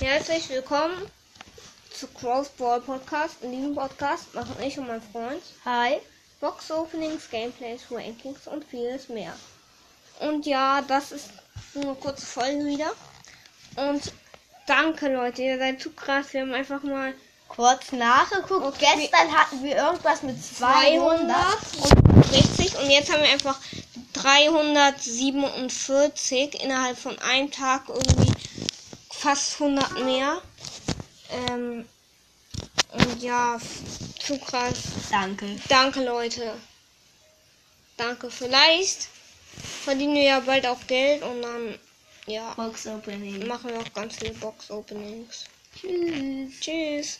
Herzlich willkommen zu Crossball Podcast. In diesem Podcast machen ich und mein Freund Hi. Box Openings, Gameplays, Rankings und vieles mehr. Und ja, das ist nur eine kurze Folge wieder. Und danke Leute, ihr seid zu krass. Wir haben einfach mal Kurz nachgeguckt. Okay. Gestern hatten wir irgendwas mit 200. 260 und jetzt haben wir einfach 347 innerhalb von einem Tag irgendwie fast 100 mehr. Ähm, und ja, zu krass. Danke. Danke Leute. Danke. Vielleicht verdienen wir ja bald auch Geld und dann ja Box Opening. machen wir auch ganz viele Box Openings. Tschüss. Tschüss.